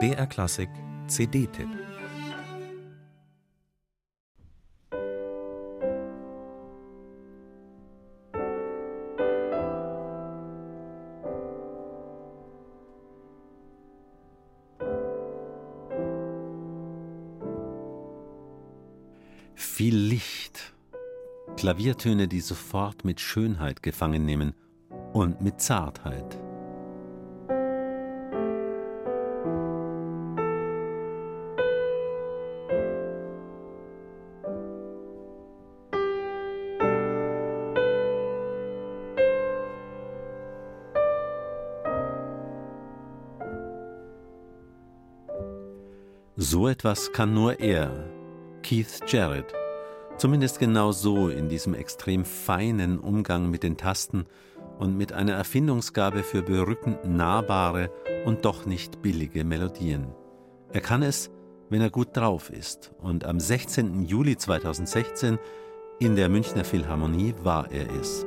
BR Klassik CD-Tipp Viel Licht. Klaviertöne, die sofort mit Schönheit gefangen nehmen und mit Zartheit. So etwas kann nur er, Keith Jarrett. Zumindest genau so in diesem extrem feinen Umgang mit den Tasten und mit einer Erfindungsgabe für berückend nahbare und doch nicht billige Melodien. Er kann es, wenn er gut drauf ist. Und am 16. Juli 2016 in der Münchner Philharmonie war er es.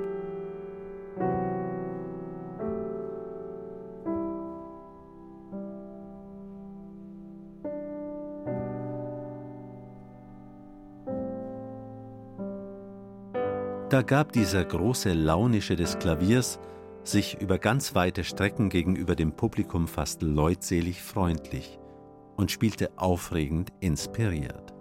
Da gab dieser große Launische des Klaviers sich über ganz weite Strecken gegenüber dem Publikum fast leutselig freundlich und spielte aufregend inspiriert.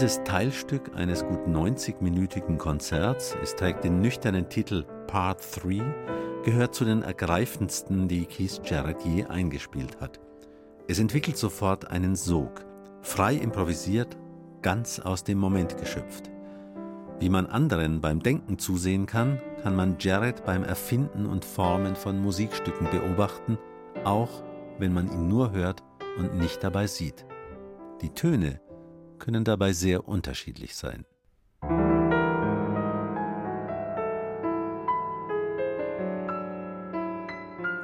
Dieses Teilstück eines gut 90-minütigen Konzerts, es trägt den nüchternen Titel Part 3, gehört zu den ergreifendsten, die Keith Jarrett je eingespielt hat. Es entwickelt sofort einen Sog, frei improvisiert, ganz aus dem Moment geschöpft. Wie man anderen beim Denken zusehen kann, kann man Jarrett beim Erfinden und Formen von Musikstücken beobachten, auch wenn man ihn nur hört und nicht dabei sieht. Die Töne, können dabei sehr unterschiedlich sein.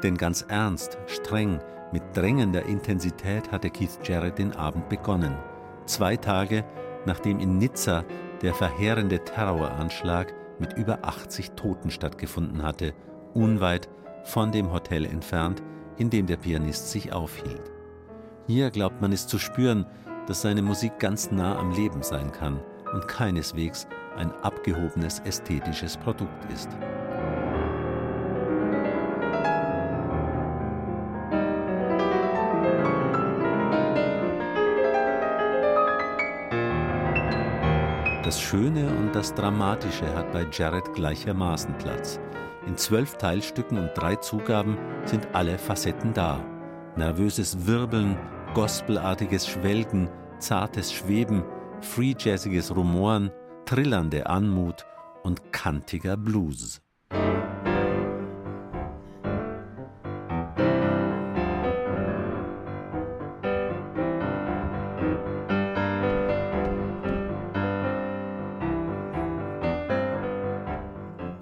Denn ganz ernst, streng, mit drängender Intensität hatte Keith Jarrett den Abend begonnen. Zwei Tage nachdem in Nizza der verheerende Terroranschlag mit über 80 Toten stattgefunden hatte, unweit von dem Hotel entfernt, in dem der Pianist sich aufhielt. Hier glaubt man es zu spüren, dass seine Musik ganz nah am Leben sein kann und keineswegs ein abgehobenes ästhetisches Produkt ist. Das Schöne und das Dramatische hat bei Jared gleichermaßen Platz. In zwölf Teilstücken und drei Zugaben sind alle Facetten da. Nervöses Wirbeln, gospelartiges Schwelgen, zartes Schweben, free-jazziges Rumoren, trillernde Anmut und kantiger Blues.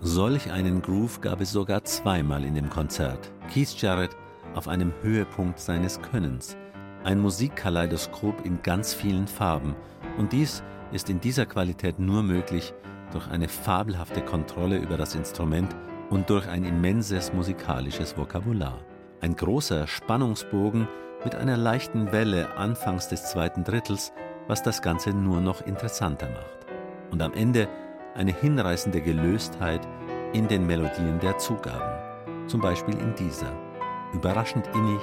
Solch einen Groove gab es sogar zweimal in dem Konzert. Keith Jarrett auf einem Höhepunkt seines Könnens ein Musikkaleidoskop in ganz vielen Farben. Und dies ist in dieser Qualität nur möglich durch eine fabelhafte Kontrolle über das Instrument und durch ein immenses musikalisches Vokabular. Ein großer Spannungsbogen mit einer leichten Welle anfangs des zweiten Drittels, was das Ganze nur noch interessanter macht. Und am Ende eine hinreißende Gelöstheit in den Melodien der Zugaben. Zum Beispiel in dieser. Überraschend innig,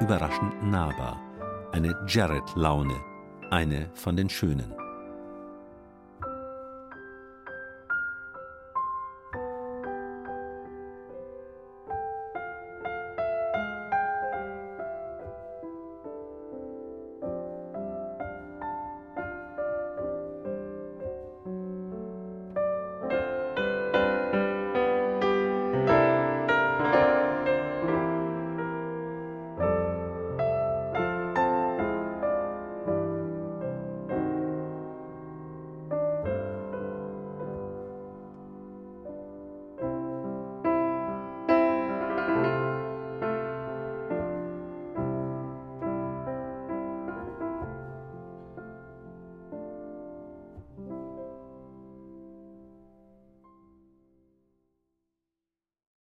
überraschend nahbar. Eine Jared-Laune, eine von den schönen.